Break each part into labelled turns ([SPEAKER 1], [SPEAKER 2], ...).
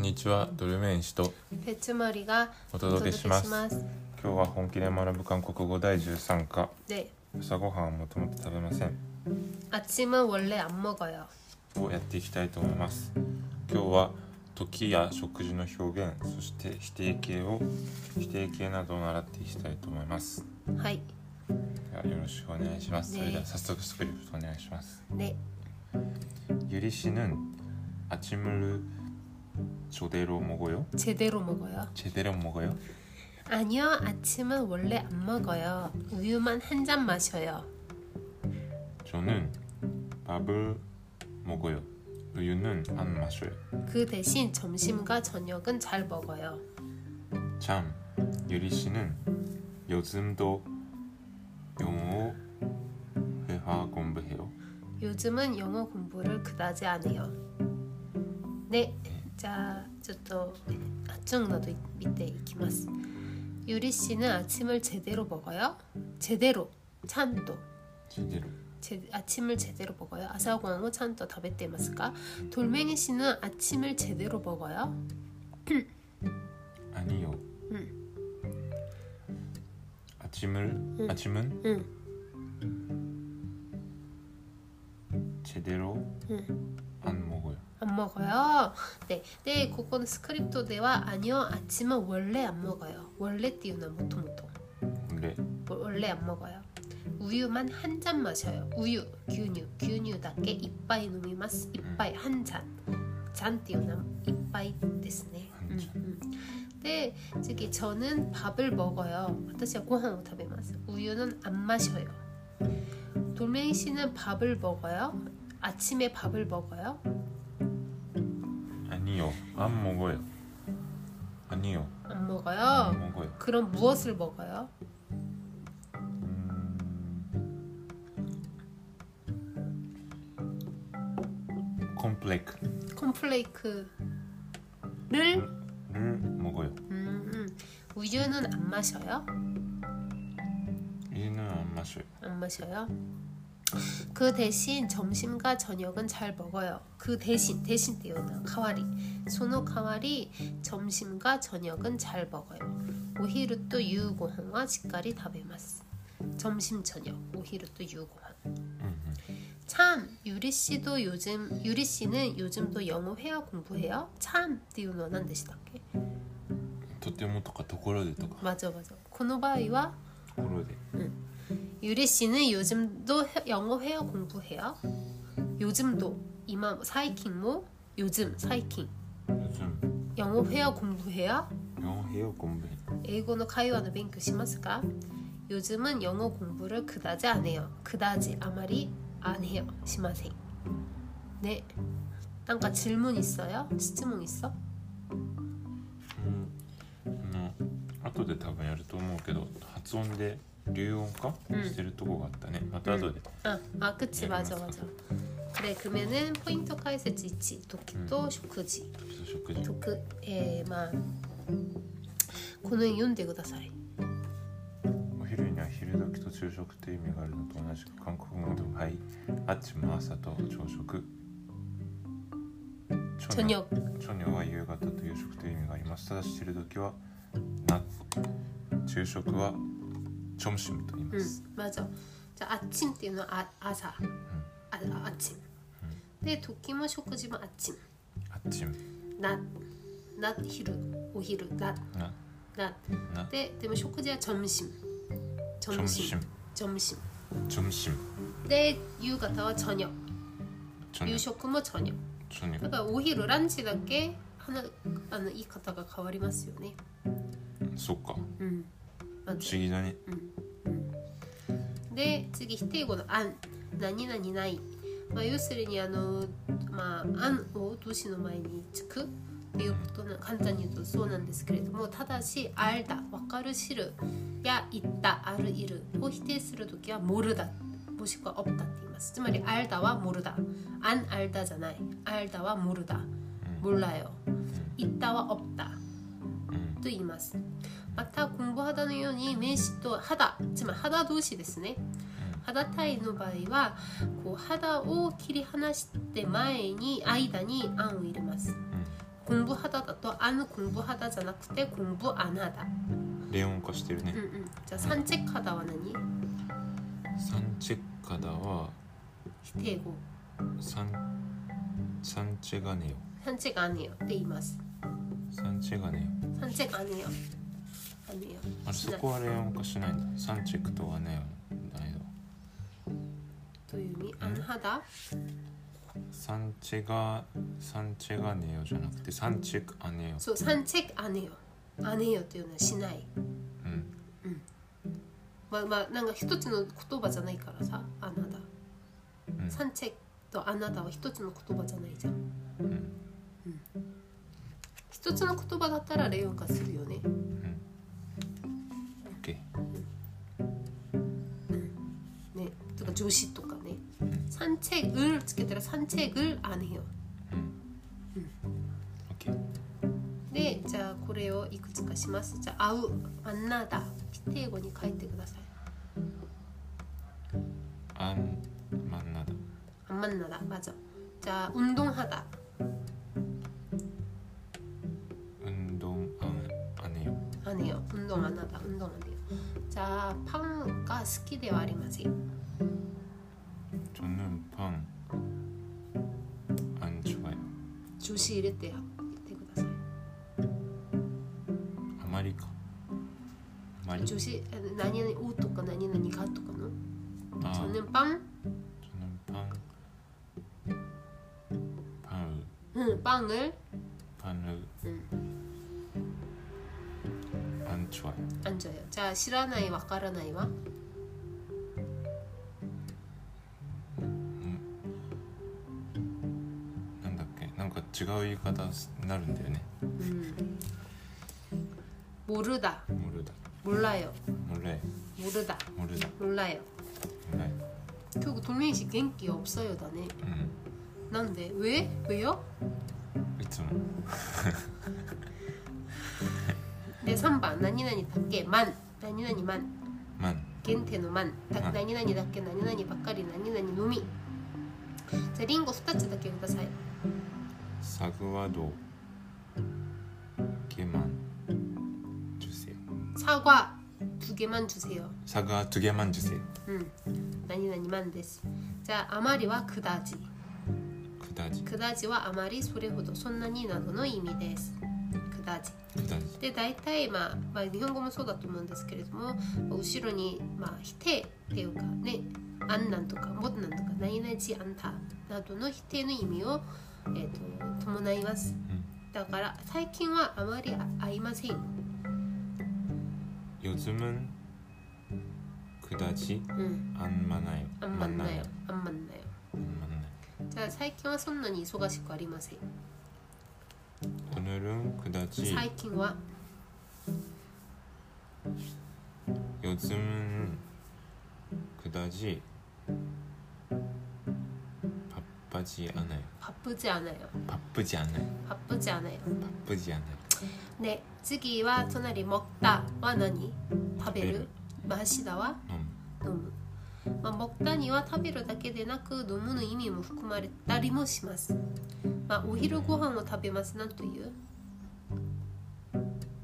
[SPEAKER 1] んにちはドルメイン氏と
[SPEAKER 2] ペツマリが
[SPEAKER 1] お届けします今日は本気で学ぶ韓国語第13課
[SPEAKER 2] 네
[SPEAKER 1] 朝ごはんをもともと食べません
[SPEAKER 2] 아침은 원래 안 먹어요
[SPEAKER 1] をやっていきたいと思います今日は時や食事の表現そして否定形を否定形などを習っていきたいと思います
[SPEAKER 2] 하이
[SPEAKER 1] ではよろしくお願いします、
[SPEAKER 2] ね
[SPEAKER 1] それでは早速スクリプトお願いします
[SPEAKER 2] 네
[SPEAKER 1] 유리 씨는 아침을 제대로 먹어요?
[SPEAKER 2] 제대로 먹어요
[SPEAKER 1] 제대로 먹어요?
[SPEAKER 2] 아니요 아침은 원래 안 먹어요 우유만 한 잔 마셔요
[SPEAKER 1] 저는 밥을 먹어요. 우유는 안 마셔요.
[SPEAKER 2] 그 대신 점심과 저녁은 잘 먹어요
[SPEAKER 1] 참, 유리 씨는 요즘도 영어 회화 공부해요.
[SPEAKER 2] 요즘은 영어 공부를 그다지 안 해요 네 자, ちょっと 아청나도 밑에 있기마스 유리 씨는 아침을 제대로 먹어요? 제대로 찬또
[SPEAKER 1] 제대로.
[SPEAKER 2] 제, 아침을 제대로 먹어요? 아사고항은 찬또 다베떼마스까? 돌멩이 씨는 아침을 제대로 먹어요?
[SPEAKER 1] 아니요.
[SPEAKER 2] 응.
[SPEAKER 1] 아침을 아침은
[SPEAKER 2] 응,
[SPEAKER 1] 제대로
[SPEAKER 2] 응.
[SPEAKER 1] 안 먹어요.
[SPEAKER 2] 안 먹어요. 네, 네, 그거는 스크립트대와 아니요, 아침은 원래 안 먹어요. 원래 띄우는 모토모토
[SPEAKER 1] 원래
[SPEAKER 2] 원래 안 먹어요. 우유만 한 잔 마셔요. 우유, 규뉴, 규뉴답게 이빠이飲みます. 이빠이 한 잔. 잔 띄우는 이빠이 ですね.
[SPEAKER 1] 한 잔.
[SPEAKER 2] 음, 음. 네, 저기 저는 밥을 먹어요. 私はご飯を食べます. 우유는 안 마셔요. 돌멩이 씨는 밥을 먹어요. 아침에 밥을 먹어요.
[SPEAKER 1] 아니요. 안 먹어요. 아니요.
[SPEAKER 2] 안 먹어요.
[SPEAKER 1] 안 먹어요.
[SPEAKER 2] 그럼 무엇을 먹어요?
[SPEAKER 1] 콤플레이크.
[SPEAKER 2] 콘플레이크를
[SPEAKER 1] 를 먹어요.
[SPEAKER 2] 음, 음. 우유는 안 마셔요?
[SPEAKER 1] 이는 안 마셔요.
[SPEAKER 2] 안 마셔요. 그 대신 점심과 저녁은 잘 먹어요. 그 대신 대신 띄우는 카와리. 소노 카와리 점심과 저녁은 잘 먹어요. 오히르또 유고항와 직가리 다베마스. 점심 저녁 오히르또 유고항.
[SPEAKER 1] 음,
[SPEAKER 2] 참 유리 씨도 요즘 유리 씨는 요즘도 영어 회화 공부해요? 참 띄우는 난 대시다게.
[SPEAKER 1] とてもとかところでとか
[SPEAKER 2] 맞아 맞아. 코노바이와
[SPEAKER 1] ところで
[SPEAKER 2] 유리 씨는 요즘도 해- 영어 회화 공부해요? 요즘도 이마 사이킹 뭐 요즘 사이킹
[SPEAKER 1] 요즘
[SPEAKER 2] 영어 회화 공부해요?
[SPEAKER 1] 영어 해요 공부
[SPEAKER 2] 英語の 会話の 勉強しますか? 요즘은 영어 공부를 그다지 안 해요. 그다지 아마리 안 해요. 시마생. 네. 뭔가 질문 있어요? 질문 있어?
[SPEAKER 1] うんあの後で多分やると思うけど発音で 流音化
[SPEAKER 2] うん
[SPEAKER 1] してるとこがあったねまた後で
[SPEAKER 2] 아, 아 그치 맞아 맞아. 그래 그러면은 포인트 解説 1. 도끼도 쇼크지.
[SPEAKER 1] 時と食事
[SPEAKER 2] 도크 에まあこの読んでください。
[SPEAKER 1] お昼には昼時と昼食という意味があるのと同じく韓国語でもはいあっちも朝と朝食
[SPEAKER 2] 저녁
[SPEAKER 1] 朝食は夕方と夕食という意味がありますただし昼時はな昼食は チョムシムと言いま
[SPEAKER 2] 응
[SPEAKER 1] す、
[SPEAKER 2] 맞아. 자 아침っていうのはあ朝。ああ아침。で時も食事も 아침。
[SPEAKER 1] あっちむ
[SPEAKER 2] 낮。낮昼お昼낮。
[SPEAKER 1] な
[SPEAKER 2] 낮。
[SPEAKER 1] な
[SPEAKER 2] ででも食事は 점심。
[SPEAKER 1] チョムシ
[SPEAKER 2] 점심。
[SPEAKER 1] ム
[SPEAKER 2] 점심。
[SPEAKER 1] チョムシム
[SPEAKER 2] で夕方は 저녁。
[SPEAKER 1] チョニ
[SPEAKER 2] 夕食も 저녁。
[SPEAKER 1] チョニ
[SPEAKER 2] だからお昼ランチだけ花あの言い方が変わりますよね。
[SPEAKER 1] そっか
[SPEAKER 2] うん。ま
[SPEAKER 1] 不
[SPEAKER 2] ず
[SPEAKER 1] 思議だね
[SPEAKER 2] で次否定語の「あん」何々ない、まあ、要するにあの、まあ、あんを動詞の前につく。っていうことな簡単に言うとそうなんですけれどもただし「あるだ」「わかる知る」や「言った」「あるいる」を否定する時は「もるだ」もしくは「おった」って言います。つまり「あるだ」は「もるだ」「あんあるだ」じゃない「あるだ」は「もるだ」「もらよ」「言った」は「お
[SPEAKER 1] った」
[SPEAKER 2] と言います。また今後肌のように名詞と肌つまり肌同士ですね。肌体の場合はこう肌を切り離して前に間にアンを入れます。昆布肌だとあコ昆布肌じゃなくて昆布穴だ。
[SPEAKER 1] レオン化してるね。
[SPEAKER 2] うんうん。じゃあサンチェッカダは何？
[SPEAKER 1] サンチェッカダは
[SPEAKER 2] 否定語。
[SPEAKER 1] サンサンチェ
[SPEAKER 2] ガネオサンチェガネオって言います。
[SPEAKER 1] 産地がね
[SPEAKER 2] 産地がねよ。あねよ。
[SPEAKER 1] あそこはレオン化しないんだ。産地とはねだよど
[SPEAKER 2] ういう意味？あの肌？
[SPEAKER 1] サンチェガサンチェガネヨじゃなくてサンチェクアネヨ
[SPEAKER 2] そうサンチェクアネヨアネヨっていうのはしない。
[SPEAKER 1] うん。うん。
[SPEAKER 2] まあまあなんか一つの言葉じゃないからさあなた、
[SPEAKER 1] うん、
[SPEAKER 2] サンチェとあなたは一つの言葉じゃないじゃん、
[SPEAKER 1] うん。
[SPEAKER 2] 一つの言葉だったらレオン化するよね。
[SPEAKER 1] 오케이
[SPEAKER 2] ね。とか上司とかね。산책을つけたら산책을 안 해요。
[SPEAKER 1] 오케이
[SPEAKER 2] で、じゃあこれをいくつかします。じゃあ、会う、만나다。否定語に書いてください。
[SPEAKER 1] 안 만나다
[SPEAKER 2] 안 만나다. 맞아. 자, 운동하다.
[SPEAKER 1] 해요.
[SPEAKER 2] 운동 안 하다. 운동 안 해요. 자, 빵가 好きではありません.
[SPEAKER 1] 저는 빵 안 좋아요
[SPEAKER 2] 주시 이럴 때言ってください.
[SPEAKER 1] 아마리카 아마리
[SPEAKER 2] 주시何々おとか何々がとかの
[SPEAKER 1] 아
[SPEAKER 2] 저는 빵,
[SPEAKER 1] 저는 빵 빵을
[SPEAKER 2] 응, 빵을
[SPEAKER 1] 빵을
[SPEAKER 2] 응.
[SPEAKER 1] 안 좋아요
[SPEAKER 2] 안 줘요. 자, 知らないわからないわ.
[SPEAKER 1] 난다께 뭔가 違う言い方になるんだよね
[SPEAKER 2] 음. 모르다.
[SPEAKER 1] 모르다
[SPEAKER 2] 몰라요.
[SPEAKER 1] 몰래
[SPEAKER 2] 모르다.
[SPEAKER 1] 모르다
[SPEAKER 2] 몰라요.
[SPEAKER 1] 몰래
[SPEAKER 2] 결국 동민씨 gen기 없어요, 다네.
[SPEAKER 1] 음
[SPEAKER 2] 난데 왜? 왜요?
[SPEAKER 1] いつも
[SPEAKER 2] 네, 3번. 何々だっけ 만. 何々 만.
[SPEAKER 1] まん
[SPEAKER 2] 限定のマンだ
[SPEAKER 1] マン
[SPEAKER 2] 何々だっけ何々ばっかり何々のみじゃあリンゴ2つだけください
[SPEAKER 1] 사과도 개만 주세요.
[SPEAKER 2] 사과 두 개만 주세요
[SPEAKER 1] 사과 두 개만 주세요.
[SPEAKER 2] うん何々マンですじゃああまりはくだじ
[SPEAKER 1] 그다지
[SPEAKER 2] くだじはあまりそれほどそんなになどの意味です くだじ
[SPEAKER 1] 그다지
[SPEAKER 2] で大体、まあ、まあ日本語もそうだと思うんですけれども後ろに、まあ、否定っていうかねあんなんとかもっなんとか何々ちあんたなどの否定の意味を、えー、と伴いますだから最近はあまり合いません、
[SPEAKER 1] 요즘은 그다지
[SPEAKER 2] うん、
[SPEAKER 1] 안 많아요.
[SPEAKER 2] あんまんないよあんまんないよ
[SPEAKER 1] 안 만나요.
[SPEAKER 2] じゃあ最近はそんなに忙しくありません
[SPEAKER 1] 오늘은 그다지
[SPEAKER 2] 最近は
[SPEAKER 1] 요즘은 그다지 바쁘지 않아요.
[SPEAKER 2] パップじゃないよ
[SPEAKER 1] 바쁘지 않아요.
[SPEAKER 2] パップじゃないよ
[SPEAKER 1] 바쁘지 않아요.
[SPEAKER 2] で次は隣먹다は何食べる
[SPEAKER 1] 食べる
[SPEAKER 2] マシだは
[SPEAKER 1] 음,
[SPEAKER 2] 飲む、 まあ、먹다には食べるだけでなく飲むの意味も含まれたりもします、まあ、お昼ご飯を食べますなんという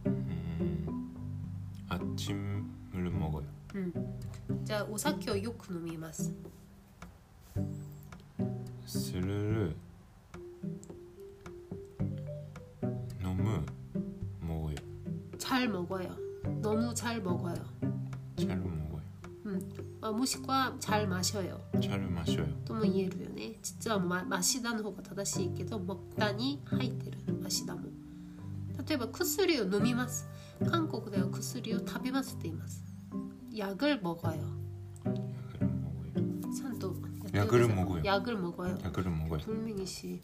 [SPEAKER 1] 음, 아침을 먹어요.
[SPEAKER 2] うんじゃあお酒をよく飲みます
[SPEAKER 1] 술을 너무 먹어요.
[SPEAKER 2] 잘 먹어요 너무 잘 먹어요
[SPEAKER 1] 잘 먹 어요.
[SPEAKER 2] まあ、もしくは잘 마셔요
[SPEAKER 1] 잘 마셔요.
[SPEAKER 2] とも言えるよね実はまマシダの方が正しいけど먹다に入ってるマシダも例えば薬を飲みます韓国では薬を食べますって言います약을 먹어요
[SPEAKER 1] 약을 먹어요.
[SPEAKER 2] ちゃんと
[SPEAKER 1] 약을 먹어요.
[SPEAKER 2] 약을 먹어요
[SPEAKER 1] 약을 먹어요.
[SPEAKER 2] 분명히 씨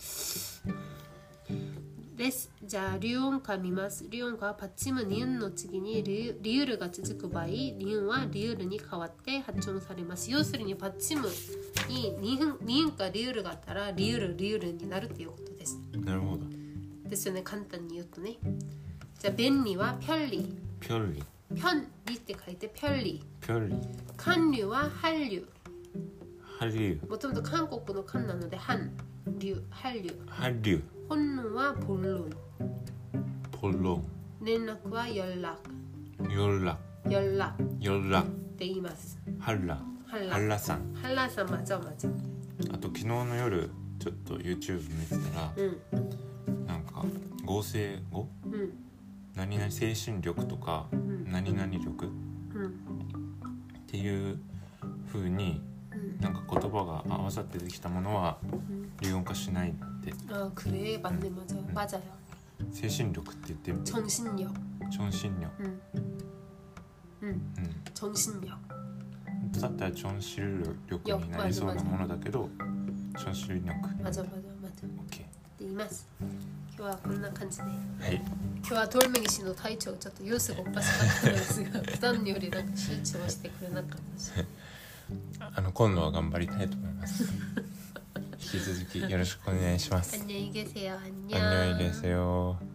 [SPEAKER 2] です。じゃあ、リュウオンカ見ます。リュウオンカはパッチムニュンの次にリュリュールが続く場合、リュンはリュールに変わって発音されます。要するにパッチムにニュンニュンかリュールがあったらリュール、リュールになるということです。
[SPEAKER 1] なるほど。
[SPEAKER 2] ですよね、簡単に言うとね。じゃあ、便利はピャ
[SPEAKER 1] リ。ピ
[SPEAKER 2] ャリ。ピャリって書いてピャ
[SPEAKER 1] リ。ピャリ。
[SPEAKER 2] 韓流は韓流。
[SPEAKER 1] 韓流。
[SPEAKER 2] もともと韓国の韓なので韓流。韓流。
[SPEAKER 1] 韓流。
[SPEAKER 2] 本論は本論
[SPEAKER 1] 폴로
[SPEAKER 2] 連絡は연락
[SPEAKER 1] 연락
[SPEAKER 2] 연락
[SPEAKER 1] 연락
[SPEAKER 2] って言います。
[SPEAKER 1] 할라
[SPEAKER 2] 할라.
[SPEAKER 1] 할라상
[SPEAKER 2] ハラさん、맞아 맞아.
[SPEAKER 1] あと昨日の夜ちょっと YouTube 見てたら
[SPEAKER 2] 응,
[SPEAKER 1] なんか合成語
[SPEAKER 2] 응,
[SPEAKER 1] 何々精神力とか
[SPEAKER 2] 응,
[SPEAKER 1] 何々力
[SPEAKER 2] 응,
[SPEAKER 1] っていう風に
[SPEAKER 2] 응.
[SPEAKER 1] なんか言葉が合わさってできたものは
[SPEAKER 2] 응.
[SPEAKER 1] 理音化しないって
[SPEAKER 2] 아 그래 맞네 맞아요
[SPEAKER 1] 응.
[SPEAKER 2] 맞아요.
[SPEAKER 1] 精神力って言ってみて
[SPEAKER 2] 정신력.
[SPEAKER 1] 超心力
[SPEAKER 2] 응, 응,
[SPEAKER 1] うん
[SPEAKER 2] 정신력.
[SPEAKER 1] 本当だったら超心力になりそうなものだけど超心力
[SPEAKER 2] 맞아 맞아 맞아.
[SPEAKER 1] OK
[SPEAKER 2] でいます。今日はこんな感じで。
[SPEAKER 1] はい
[SPEAKER 2] 今日はトルメギ氏の体調ちょっと様子がおかしかったんですが普段よりなんか集中をしてくれなかったし
[SPEAKER 1] あの今度は頑張りたいと思います引き続きよろしくお願いします
[SPEAKER 2] 안녕히 계세요 안녕
[SPEAKER 1] 안녕히 계세요